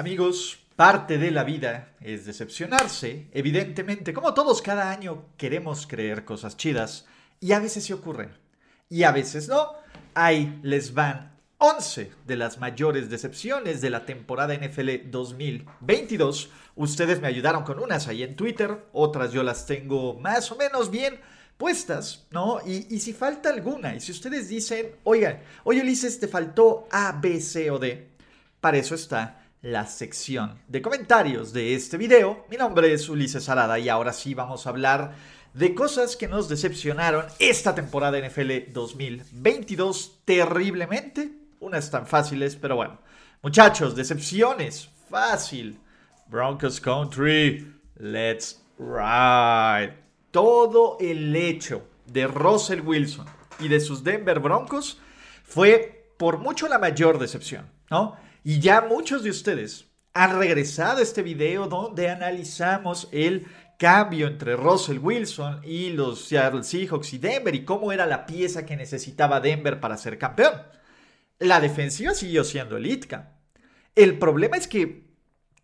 Amigos, parte de la vida es decepcionarse. Evidentemente, como todos cada año queremos creer cosas chidas y a veces se ocurren y a veces no. Ahí les van 11 de las mayores decepciones de la temporada NFL 2022. Ustedes me ayudaron con unas ahí en Twitter, otras yo las tengo más o menos bien puestas, ¿no? Y, y si falta alguna, y si ustedes dicen, oigan, oye Ulises, te faltó A, B, C o D, para eso está la sección de comentarios de este video. Mi nombre es Ulises Arada y ahora sí vamos a hablar de cosas que nos decepcionaron esta temporada NFL 2022 terriblemente. Unas tan fáciles, pero bueno. Muchachos, decepciones. Fácil. Broncos Country. Let's ride. Todo el hecho de Russell Wilson y de sus Denver Broncos fue por mucho la mayor decepción, ¿no? Y ya muchos de ustedes han regresado a este video donde analizamos el cambio entre Russell Wilson y los Seattle Seahawks y Denver y cómo era la pieza que necesitaba Denver para ser campeón. La defensiva siguió siendo elitka. El problema es que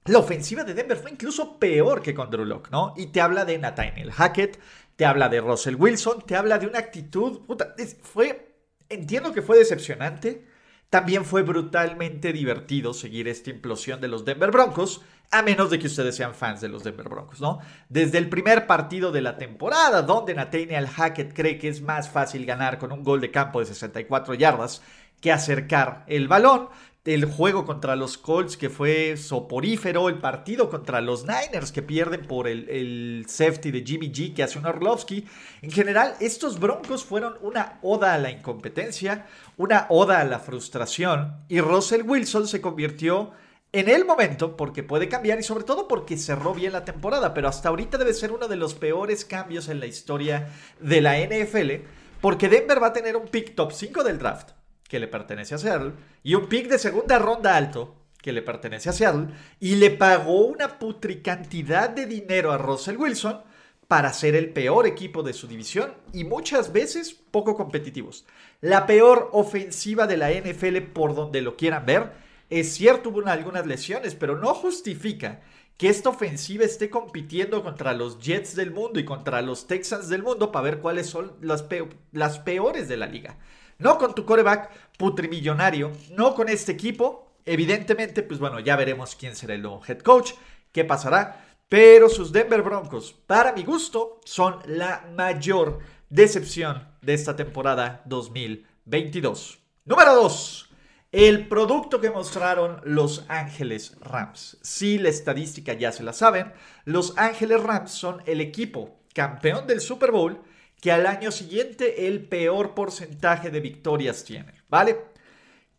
la ofensiva de Denver fue incluso peor que con Drew Locke, ¿no? Y te habla de Nathaniel Hackett, te habla de Russell Wilson, te habla de una actitud. Puta, fue. Entiendo que fue decepcionante. También fue brutalmente divertido seguir esta implosión de los Denver Broncos, a menos de que ustedes sean fans de los Denver Broncos, ¿no? Desde el primer partido de la temporada, donde Nathaniel Hackett cree que es más fácil ganar con un gol de campo de 64 yardas que acercar el balón, el juego contra los Colts que fue soporífero, el partido contra los Niners que pierden por el, safety de Jimmy G que hace un Orlovsky. En general, estos Broncos fueron una oda a la incompetencia, una oda a la frustración y Russell Wilson se convirtió en el momento porque puede cambiar y sobre todo porque cerró bien la temporada, pero hasta ahorita debe ser uno de los peores cambios en la historia de la NFL porque Denver va a tener un pick top 5 del draft que le pertenece a Seattle, y un pick de segunda ronda alto, que le pertenece a Seattle, y le pagó una putricantidad de dinero a Russell Wilson para ser el peor equipo de su división y muchas veces poco competitivos. La peor ofensiva de la NFL por donde lo quieran ver. Es cierto, hubo algunas lesiones, pero no justifica que esta ofensiva esté compitiendo contra los Jets del mundo y contra los Texans del mundo para ver cuáles son las, las peores de la liga. No con tu coreback putrimillonario, no con este equipo. Evidentemente, pues bueno, ya veremos quién será el nuevo head coach, qué pasará. Pero sus Denver Broncos, para mi gusto, son la mayor decepción de esta temporada 2022. Número 2. El producto que mostraron Los Ángeles Rams. Si la estadística ya se la saben, Los Ángeles Rams son el equipo campeón del Super Bowl que al año siguiente el peor porcentaje de victorias tiene, ¿vale?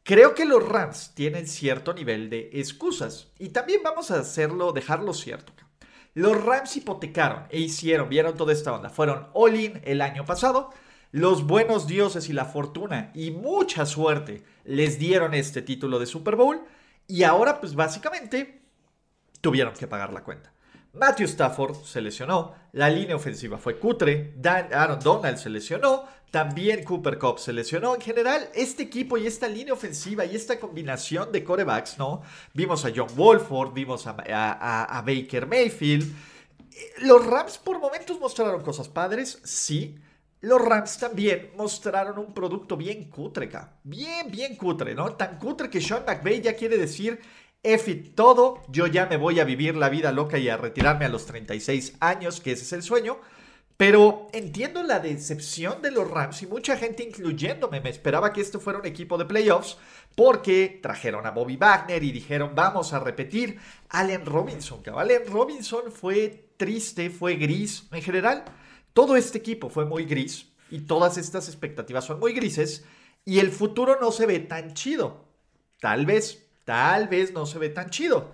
Creo que los Rams tienen cierto nivel de excusas y también vamos a hacerlo, dejarlo cierto. Los Rams hipotecaron e hicieron, vieron toda esta onda, fueron all-in el año pasado, los buenos dioses y la fortuna y mucha suerte les dieron este título de Super Bowl y ahora pues básicamente tuvieron que pagar la cuenta. Matthew Stafford se lesionó, la línea ofensiva fue cutre, Dan, Aaron Donald se lesionó, también Cooper Cup se lesionó. En general, este equipo y esta línea ofensiva y esta combinación de corebacks, ¿no? Vimos a John Wolford, vimos a, Baker Mayfield. Los Rams por momentos mostraron cosas padres, sí. Los Rams también mostraron un producto bien cutre, Bien, bien cutre, ¿no? Tan cutre que Sean McVay ya quiere decir EFIT todo, yo ya me voy a vivir la vida loca y a retirarme a los 36 años, que ese es el sueño. Pero entiendo la decepción de los Rams y mucha gente incluyéndome me esperaba que esto fuera un equipo de playoffs porque trajeron a Bobby Wagner y dijeron vamos a repetir Allen Robinson. Que Allen Robinson fue triste, fue gris. En general, todo este equipo fue muy gris y todas estas expectativas son muy grises y el futuro no se ve tan chido. Tal vez tal vez no se ve tan chido.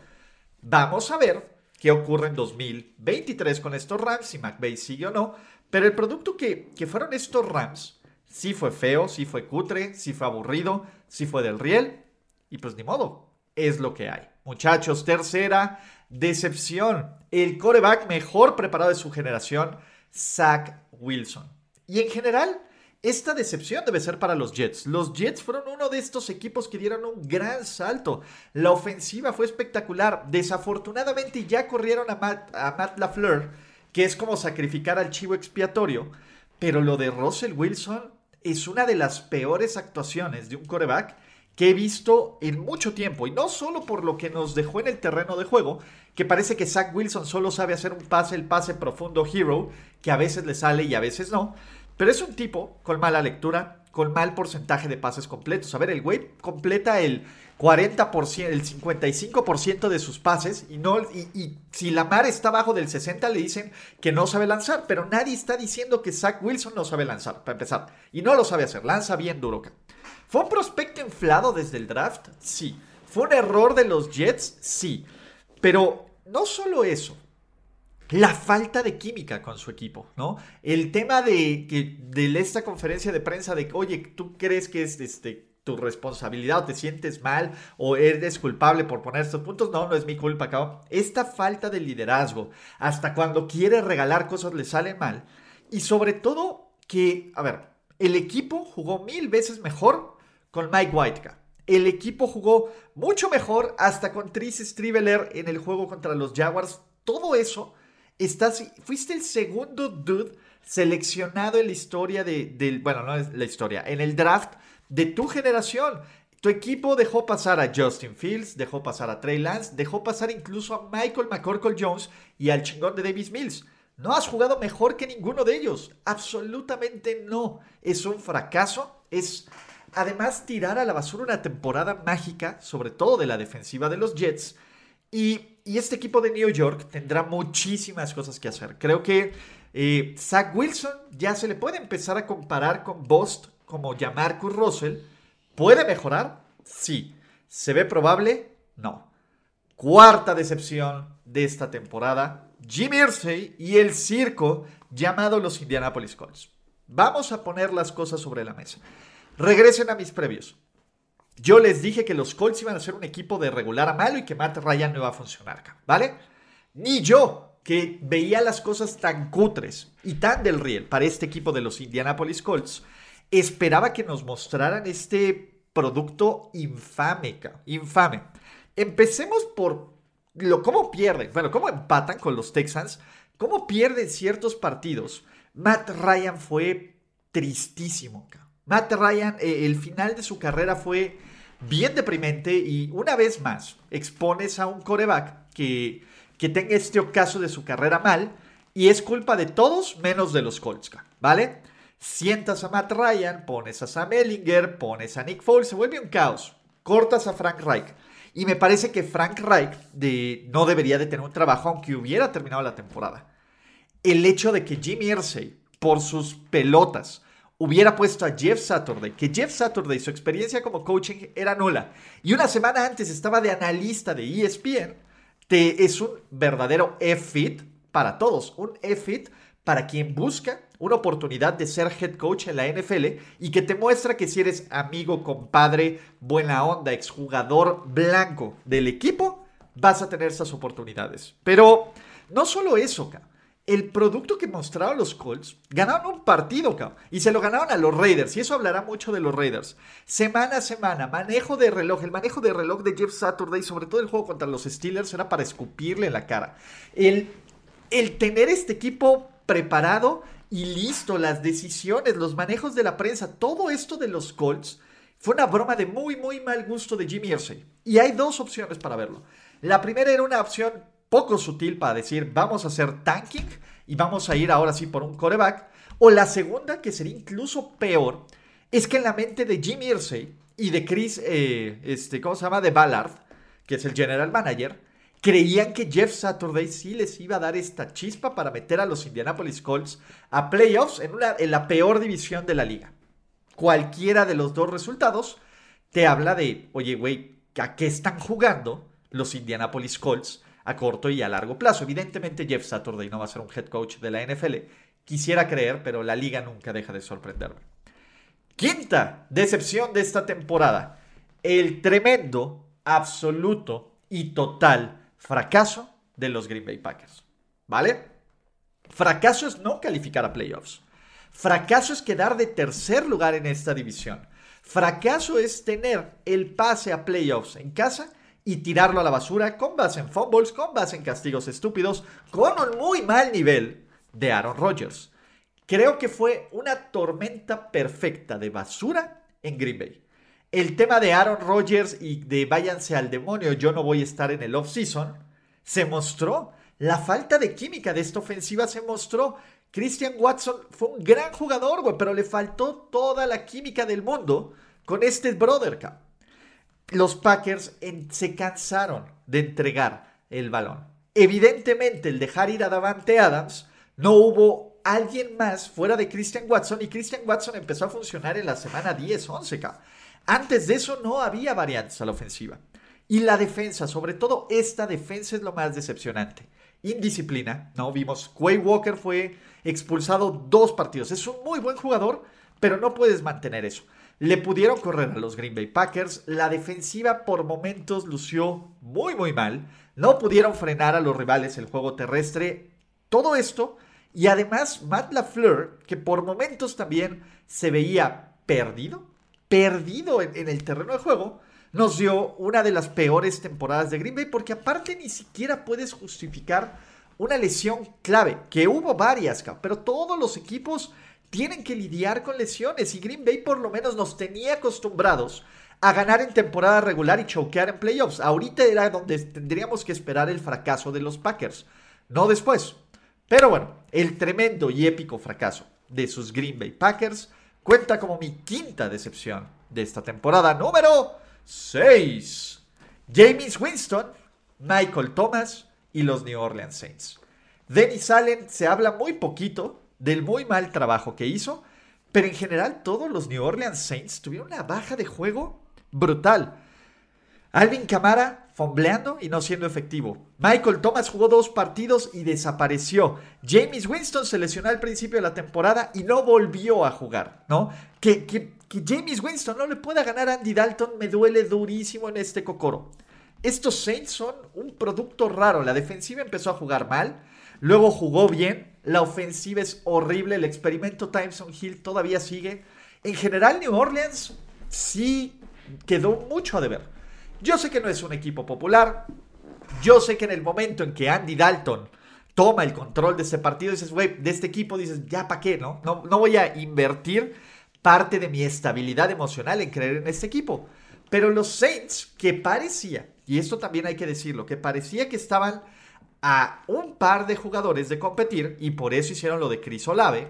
Vamos a ver qué ocurre en 2023 con estos Rams, si McVay sigue o no. Pero el producto que, que fueron estos Rams, sí fue feo, sí fue cutre, sí fue aburrido, sí fue del riel. Y pues ni modo, es lo que hay. Muchachos, tercera decepción. El coreback mejor preparado de su generación, Zach Wilson. Y en general, esta decepción debe ser para los Jets. Los Jets fueron uno de estos equipos que dieron un gran salto. La ofensiva fue espectacular. Desafortunadamente ya corrieron a Matt, LaFleur, que es como sacrificar al chivo expiatorio. Pero lo de Russell Wilson es una de las peores actuaciones de un coreback que he visto en mucho tiempo. Y no solo por lo que nos dejó en el terreno de juego, que parece que Zach Wilson solo sabe hacer un pase, el pase profundo hero, que a veces le sale y a veces no. Pero es un tipo con mala lectura, con mal porcentaje de pases completos. A ver, el güey completa el 40%, el 55% de sus pases y, no, y, si Lamar está abajo del 60 le dicen que no sabe lanzar, pero nadie está diciendo que Zach Wilson no sabe lanzar, para empezar. Y no lo sabe hacer, lanza bien duro. ¿Fue un prospecto inflado desde el draft? Sí. ¿Fue un error de los Jets? Sí. Pero no solo eso. La falta de química con su equipo, ¿no? El tema de, de esta conferencia de prensa de, oye, ¿tú crees que es este, tu responsabilidad o te sientes mal o eres culpable por poner estos puntos? No, no es mi culpa, cabrón. Esta falta de liderazgo, hasta cuando quiere regalar cosas le sale mal. Y sobre todo que, a ver, el equipo jugó mil veces mejor con Mike White. El equipo jugó mucho mejor hasta con Tris Striveler en el juego contra los Jaguars. Todo eso, estás, fuiste el segundo dude seleccionado en la historia de, bueno, no es la historia, en el draft de tu generación. Tu equipo dejó pasar a Justin Fields, dejó pasar a Trey Lance, dejó pasar incluso a Michael McCorkle Jones y al chingón de Davis Mills. No has jugado mejor que ninguno de ellos. Absolutamente no. Es un fracaso. Es además tirar a la basura una temporada mágica, sobre todo de la defensiva de los Jets. Y, este equipo de New York tendrá muchísimas cosas que hacer. Creo que eh, Zach Wilson ya se le puede empezar a comparar con Bost como Jamarcus Russell. ¿Puede mejorar? Sí. ¿Se ve probable? No. Cuarta decepción de esta temporada. Jimmy Irsay y el circo llamado los Indianapolis Colts. Vamos a poner las cosas sobre la mesa. Regresen a mis previos. Yo les dije que los Colts iban a ser un equipo de regular a malo y que Matt Ryan no iba a funcionar, ¿vale? Ni yo, que veía las cosas tan cutres y tan del riel para este equipo de los Indianapolis Colts, esperaba que nos mostraran este producto infame, infame. Empecemos por lo cómo pierden, bueno, cómo empatan con los Texans, cómo pierden ciertos partidos. Matt Ryan fue tristísimo. Matt Ryan, eh, el final de su carrera fue bien deprimente y una vez más expones a un coreback que, que tenga este ocaso de su carrera mal y es culpa de todos menos de los Colts, ¿vale? Sientas a Matt Ryan, pones a Sam Ellinger, pones a Nick Foles, se vuelve un caos. Cortas a Frank Reich. Y me parece que Frank Reich de, no debería de tener un trabajo aunque hubiera terminado la temporada. El hecho de que Jimmy Irsay, por sus pelotas, hubiera puesto a Jeff Saturday, que Jeff Saturday, su experiencia como coaching era nula, y una semana antes estaba de analista de ESPN, te, es un verdadero F-Fit para todos, un F-Fit para quien busca una oportunidad de ser head coach en la NFL y que te muestra que si eres amigo, compadre, buena onda, exjugador blanco del equipo, vas a tener esas oportunidades. Pero no solo eso, cabrón el producto que mostraron los Colts, ganaron un partido, cabrón, y se lo ganaron a los Raiders, y eso hablará mucho de los Raiders. Semana a semana, manejo de reloj, el manejo de reloj de Jeff Saturday, sobre todo el juego contra los Steelers, era para escupirle la cara. El, el tener este equipo preparado y listo, las decisiones, los manejos de la prensa, todo esto de los Colts, fue una broma de muy, muy mal gusto de Jimmy Irsay. Y hay dos opciones para verlo. La primera era una opción poco sutil para decir vamos a hacer tanking y vamos a ir ahora sí por un coreback. O la segunda, que sería incluso peor, es que en la mente de Jim Irsay y de Chris, eh, este, ¿cómo se llama? De Ballard, que es el general manager, creían que Jeff Saturday sí les iba a dar esta chispa para meter a los Indianapolis Colts a playoffs en, una, en la peor división de la liga. Cualquiera de los dos resultados te habla de, oye, güey, a qué están jugando los Indianapolis Colts a corto y a largo plazo. Evidentemente Jeff Saturday no va a ser un head coach de la NFL. Quisiera creer, pero la liga nunca deja de sorprenderme. Quinta decepción de esta temporada. El tremendo, absoluto y total fracaso de los Green Bay Packers. ¿Vale? Fracaso es no calificar a playoffs. Fracaso es quedar de tercer lugar en esta división. Fracaso es tener el pase a playoffs en casa y tirarlo a la basura con base en fumbles, con base en castigos estúpidos, con un muy mal nivel de Aaron Rodgers. Creo que fue una tormenta perfecta de basura en Green Bay. El tema de Aaron Rodgers y de váyanse al demonio, yo no voy a estar en el off-season, se mostró. La falta de química de esta ofensiva se mostró. Christian Watson fue un gran jugador, güey, pero le faltó toda la química del mundo con este brother, Los Packers se cansaron de entregar el balón. Evidentemente, el dejar ir a Davante Adams, no hubo alguien más fuera de Christian Watson y Christian Watson empezó a funcionar en la semana 10-11. Antes de eso no había variantes a la ofensiva. Y la defensa, sobre todo esta defensa es lo más decepcionante. Indisciplina, ¿no? Vimos, Quay Walker fue expulsado dos partidos. Es un muy buen jugador, pero no puedes mantener eso. Le pudieron correr a los Green Bay Packers. La defensiva por momentos lució muy, muy mal. No pudieron frenar a los rivales el juego terrestre. Todo esto. Y además, Matt LaFleur, que por momentos también se veía perdido, perdido en, en el terreno de juego, nos dio una de las peores temporadas de Green Bay, porque aparte ni siquiera puedes justificar una lesión clave, que hubo varias, pero todos los equipos tienen que lidiar con lesiones y Green Bay por lo menos nos tenía acostumbrados a ganar en temporada regular y choquear en playoffs. Ahorita era donde tendríamos que esperar el fracaso de los Packers, no después. Pero bueno, el tremendo y épico fracaso de sus Green Bay Packers cuenta como mi quinta decepción de esta temporada número 6. James Winston, Michael Thomas y los New Orleans Saints. Dennis Allen se habla muy poquito del muy mal trabajo que hizo, pero en general todos los New Orleans Saints tuvieron una baja de juego brutal. Alvin Kamara fombleando y no siendo efectivo. Michael Thomas jugó dos partidos y desapareció. James Winston se lesionó al principio de la temporada y no volvió a jugar, ¿no? Que, que que James Winston no le pueda ganar a Andy Dalton me duele durísimo en este cocoro. Estos Saints son un producto raro. La defensiva empezó a jugar mal, luego jugó bien, la ofensiva es horrible, el experimento Timeson Hill todavía sigue. En general, New Orleans sí quedó mucho a deber. Yo sé que no es un equipo popular. Yo sé que en el momento en que Andy Dalton toma el control de este partido, dices, güey, de este equipo, dices, ya para qué, ¿no? ¿no? No voy a invertir parte de mi estabilidad emocional en creer en este equipo. Pero los Saints, que parecía, y esto también hay que decirlo, que parecía que estaban a un par de jugadores de competir, y por eso hicieron lo de Chris Olave,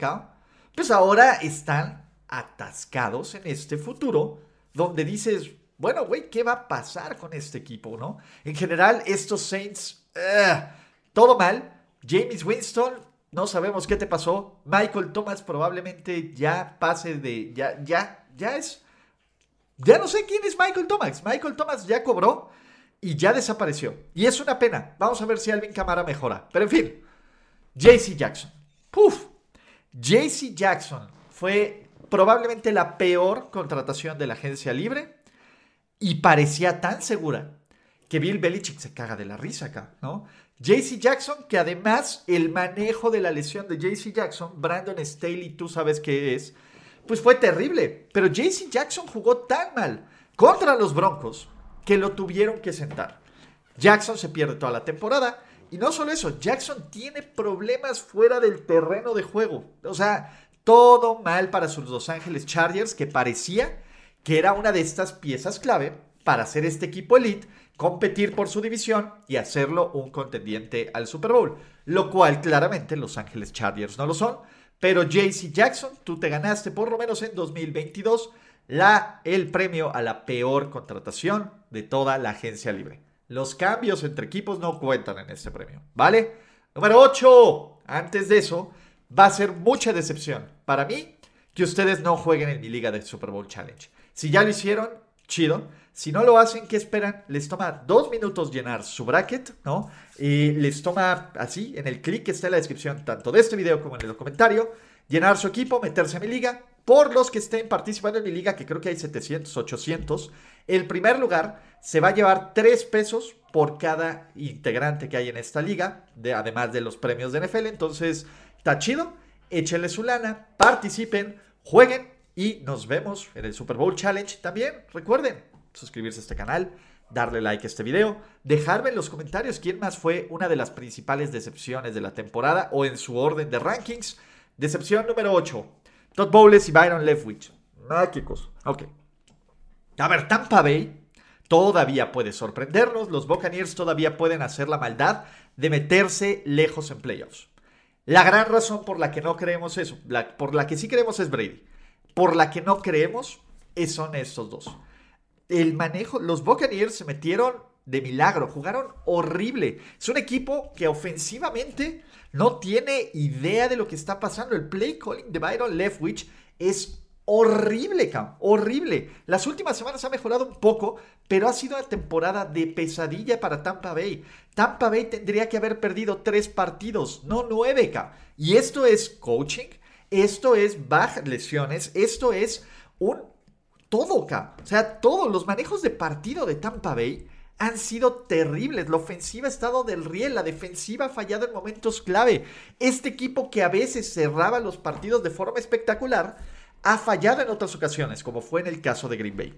pues ahora están atascados en este futuro, donde dices, bueno, güey, ¿qué va a pasar con este equipo, no? En general, estos Saints, eh, todo mal. James Winston no sabemos qué te pasó. Michael Thomas probablemente ya pase de. Ya, ya, ya es. Ya no sé quién es Michael Thomas. Michael Thomas ya cobró y ya desapareció. Y es una pena. Vamos a ver si Alvin Camara mejora. Pero en fin, JC Jackson. Puf. JC Jackson fue probablemente la peor contratación de la agencia libre y parecía tan segura que Bill Belichick se caga de la risa acá, ¿no? JC Jackson, que además el manejo de la lesión de JC Jackson, Brandon Staley, tú sabes qué es, pues fue terrible. Pero JC Jackson jugó tan mal contra los Broncos que lo tuvieron que sentar. Jackson se pierde toda la temporada. Y no solo eso, Jackson tiene problemas fuera del terreno de juego. O sea, todo mal para sus Los Ángeles Chargers, que parecía que era una de estas piezas clave para hacer este equipo elite competir por su división y hacerlo un contendiente al Super Bowl. Lo cual claramente Los Ángeles Chargers no lo son. Pero JC Jackson, tú te ganaste por lo menos en 2022 la, el premio a la peor contratación de toda la agencia libre. Los cambios entre equipos no cuentan en este premio, ¿vale? Número 8. Antes de eso, va a ser mucha decepción para mí que ustedes no jueguen en mi liga de Super Bowl Challenge. Si ya lo hicieron, chido. Si no lo hacen, ¿qué esperan? Les toma dos minutos llenar su bracket, ¿no? Y les toma así, en el clic que está en la descripción, tanto de este video como en el comentario, llenar su equipo, meterse a mi liga. Por los que estén participando en mi liga, que creo que hay 700, 800, el primer lugar se va a llevar 3 pesos por cada integrante que hay en esta liga, de, además de los premios de NFL. Entonces, está chido. Échenle su lana, participen, jueguen y nos vemos en el Super Bowl Challenge. También recuerden suscribirse a este canal, darle like a este video, dejarme en los comentarios quién más fue una de las principales decepciones de la temporada o en su orden de rankings. Decepción número 8. Todd Bowles y Byron Leftwich. Mágicos. Ok. A ver, Tampa Bay todavía puede sorprendernos. Los Buccaneers todavía pueden hacer la maldad de meterse lejos en playoffs. La gran razón por la que no creemos eso, por la que sí creemos es Brady. Por la que no creemos son estos dos. El manejo, los Buccaneers se metieron de milagro, jugaron horrible. Es un equipo que ofensivamente no tiene idea de lo que está pasando. El play calling de Byron Leftwich es horrible, Cam, horrible. Las últimas semanas ha mejorado un poco, pero ha sido una temporada de pesadilla para Tampa Bay. Tampa Bay tendría que haber perdido tres partidos, no nueve, Cam. Y esto es coaching, esto es bajas lesiones, esto es un todo, Cam. O sea, todos los manejos de partido de Tampa Bay han sido terribles. La ofensiva ha estado del riel, la defensiva ha fallado en momentos clave. Este equipo que a veces cerraba los partidos de forma espectacular, ha fallado en otras ocasiones, como fue en el caso de Green Bay.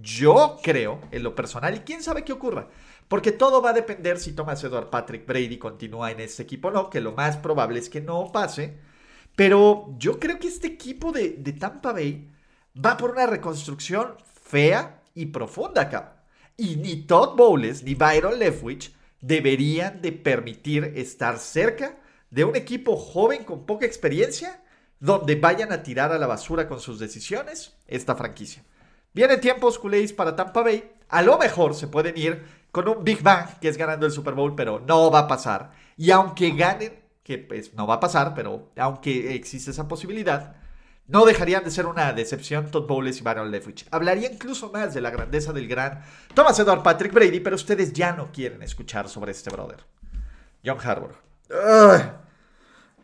Yo creo, en lo personal, y quién sabe qué ocurra, porque todo va a depender si Thomas Edward Patrick Brady continúa en este equipo o no, que lo más probable es que no pase. Pero yo creo que este equipo de, de Tampa Bay va por una reconstrucción fea y profunda acá. Y ni Todd Bowles ni Byron Leftwich deberían de permitir estar cerca de un equipo joven con poca experiencia donde vayan a tirar a la basura con sus decisiones esta franquicia. Vienen tiempos culés para Tampa Bay. A lo mejor se pueden ir con un Big Bang, que es ganando el Super Bowl, pero no va a pasar. Y aunque ganen, que pues no va a pasar, pero aunque existe esa posibilidad, no dejarían de ser una decepción Todd Bowles y Baron Leftwich. Hablaría incluso más de la grandeza del gran Thomas Edward Patrick Brady, pero ustedes ya no quieren escuchar sobre este brother. John Harbour.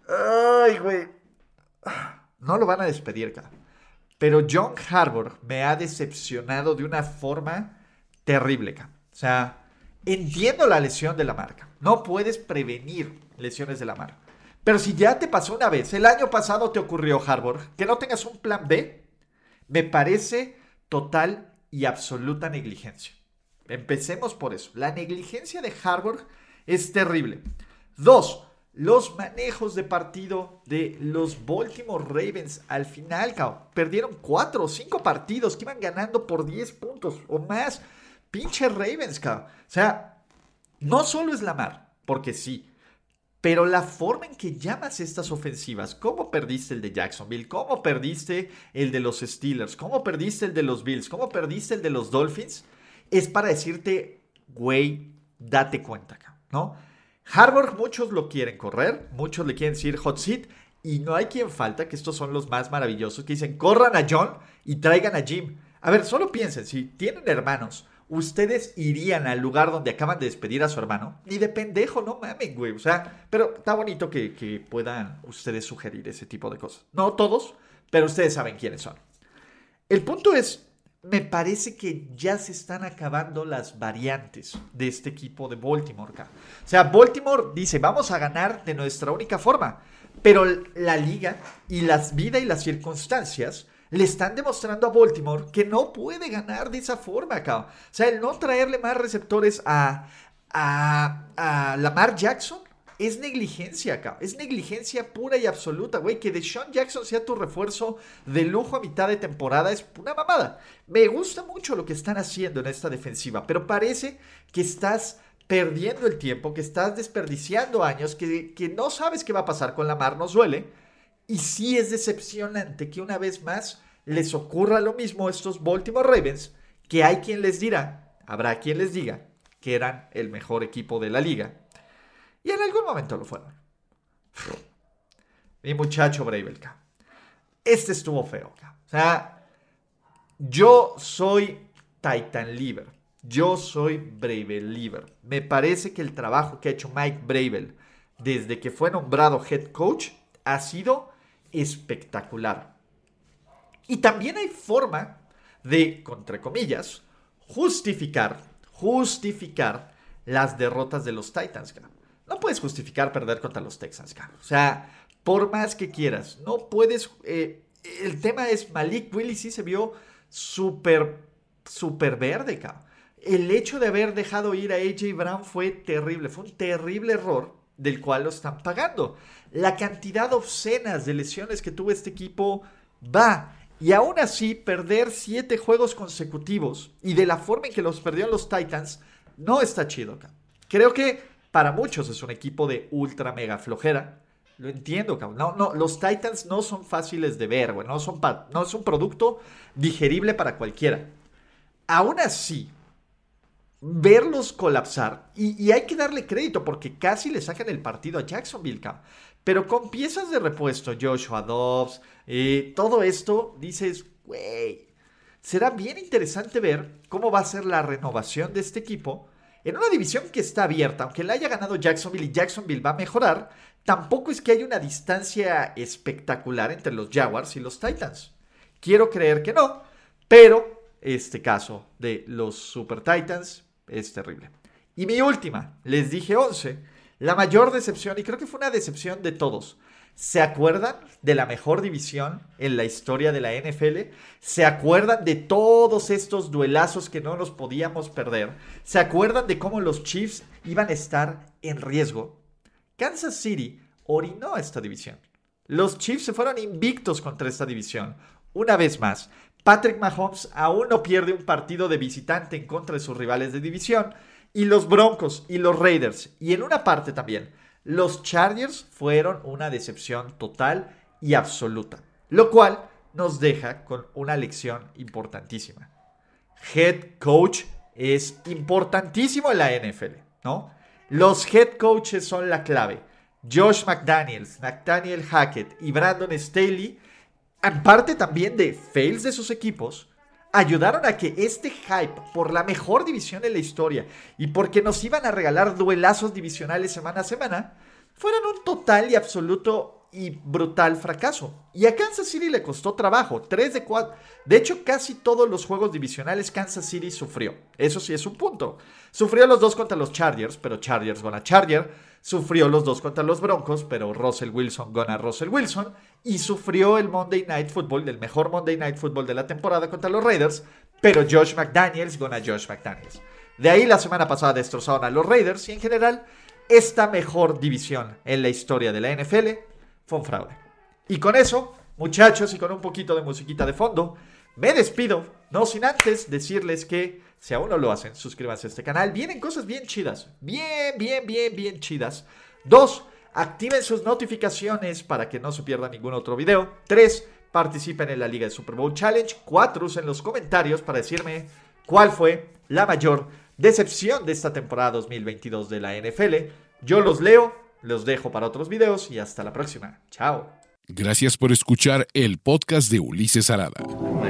Ay, güey. No lo van a despedir, cara. Pero John Harbour me ha decepcionado de una forma terrible, cara. O sea, entiendo la lesión de la marca. No puedes prevenir lesiones de la marca. Pero si ya te pasó una vez, el año pasado te ocurrió, Harvard, que no tengas un plan B, me parece total y absoluta negligencia. Empecemos por eso. La negligencia de Harvard es terrible. Dos, los manejos de partido de los Baltimore Ravens al final, cao, perdieron cuatro o cinco partidos que iban ganando por 10 puntos o más. Pinche Ravens, cao. O sea, no solo es la mar, porque sí, pero la forma en que llamas estas ofensivas, cómo perdiste el de Jacksonville, cómo perdiste el de los Steelers, cómo perdiste el de los Bills, cómo perdiste el de los Dolphins, es para decirte, güey, date cuenta, ¿no? Harvard muchos lo quieren correr, muchos le quieren decir hot seat, y no hay quien falta, que estos son los más maravillosos, que dicen, corran a John y traigan a Jim. A ver, solo piensen, si tienen hermanos, ¿ustedes irían al lugar donde acaban de despedir a su hermano? Ni de pendejo, no mames, güey. O sea, pero está bonito que, que, puedan ustedes sugerir ese tipo de cosas. No todos, pero ustedes saben quiénes son. El punto es, me parece que ya se están acabando las variantes de este equipo de Baltimore. O sea, Baltimore dice, vamos a ganar de nuestra única forma. Pero la liga y las vidas y las circunstancias le están demostrando a Baltimore que no puede ganar de esa forma, acá. O sea, el no traerle más receptores a, a, Lamar Jackson es negligencia, acá. Es negligencia pura y absoluta, güey. Que Deshaun Jackson sea tu refuerzo de lujo a mitad de temporada es una mamada. Me gusta mucho lo que están haciendo en esta defensiva, pero parece que estás perdiendo el tiempo, que estás desperdiciando años, que, que no sabes qué va a pasar con Lamar, nos duele y sí es decepcionante que una vez más les ocurra lo mismo a estos Baltimore Ravens, que hay quien les dirá, habrá quien les diga, que eran el mejor equipo de la liga. Y en algún momento lo fueron. Mi muchacho Bravelka. Este estuvo feo. O sea, yo soy Titan Liver. Yo soy Bravel Liver. Me parece que el trabajo que ha hecho Mike Bravel desde que fue nombrado head coach ha sido espectacular. Y también hay forma de, entre comillas, justificar, justificar las derrotas de los Titans. No puedes justificar perder contra los Texans. O sea, por más que quieras, no puedes... Eh, el tema es Malik Willis sí se vio súper, súper verde. El hecho de haber dejado ir a AJ Brown fue terrible, fue un terrible error del cual lo están pagando. La cantidad obscenas de lesiones que tuvo este equipo va. Y aún así, perder siete juegos consecutivos y de la forma en que los perdió los Titans, no está chido. Creo que para muchos es un equipo de ultra mega flojera. Lo entiendo, cabrón. No, no, los Titans no son fáciles de ver, güey. No, son no es un producto digerible para cualquiera. Aún así, verlos colapsar, y, hay que darle crédito porque casi le sacan el partido a Jacksonville. Pero con piezas de repuesto, Joshua Dobbs, eh, todo esto, dices, güey, será bien interesante ver cómo va a ser la renovación de este equipo en una división que está abierta, aunque la haya ganado Jacksonville y Jacksonville va a mejorar, tampoco es que haya una distancia espectacular entre los Jaguars y los Titans. Quiero creer que no, pero este caso de los Super Titans es terrible. Y mi última, les dije 11, la mayor decepción, y creo que fue una decepción de todos. ¿Se acuerdan de la mejor división en la historia de la NFL? ¿Se acuerdan de todos estos duelazos que no nos podíamos perder? ¿Se acuerdan de cómo los Chiefs iban a estar en riesgo? Kansas City orinó esta división. Los Chiefs se fueron invictos contra esta división. Una vez más, Patrick Mahomes aún no pierde un partido de visitante en contra de sus rivales de división. Y los Broncos y los Raiders, y en una parte también, los Chargers fueron una decepción total y absoluta. Lo cual nos deja con una lección importantísima. Head coach es importantísimo en la NFL, ¿no? Los head coaches son la clave. Josh McDaniels, Nathaniel Hackett y Brandon Staley, en parte también de fails de sus equipos, ayudaron a que este hype por la mejor división de la historia y porque nos iban a regalar duelazos divisionales semana a semana, fueran un total y absoluto y brutal fracaso. Y a Kansas City le costó trabajo, 3 de 4. De hecho, casi todos los juegos divisionales Kansas City sufrió. Eso sí es un punto. Sufrió los dos contra los Chargers, pero Chargers gana Charger. Sufrió los dos contra los Broncos, pero Russell Wilson gana Russell Wilson. Y sufrió el Monday Night Football, el mejor Monday Night Football de la temporada contra los Raiders, pero Josh McDaniels gana Josh McDaniels. De ahí la semana pasada destrozaron a los Raiders y en general esta mejor división en la historia de la NFL fue un fraude. Y con eso, muchachos, y con un poquito de musiquita de fondo, me despido, no sin antes decirles que si aún no lo hacen, suscríbanse a este canal. Vienen cosas bien chidas, bien, bien, bien, bien chidas. Dos, activen sus notificaciones para que no se pierda ningún otro video. Tres, participen en la Liga de Super Bowl Challenge. Cuatro, usen los comentarios para decirme cuál fue la mayor decepción de esta temporada 2022 de la NFL. Yo los leo, los dejo para otros videos y hasta la próxima. Chao. Gracias por escuchar el podcast de Ulises Arada.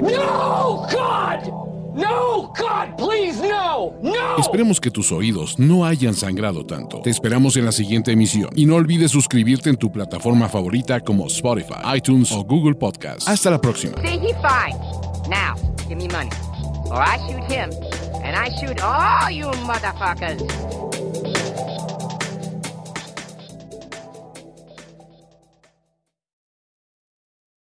No, God! No, God, please, no, no. Esperemos que tus oídos no hayan sangrado tanto. Te esperamos en la siguiente emisión y no olvides suscribirte en tu plataforma favorita como Spotify, iTunes o Google Podcast. Hasta la próxima. Now, give me money, or I shoot him, and I shoot all you motherfuckers.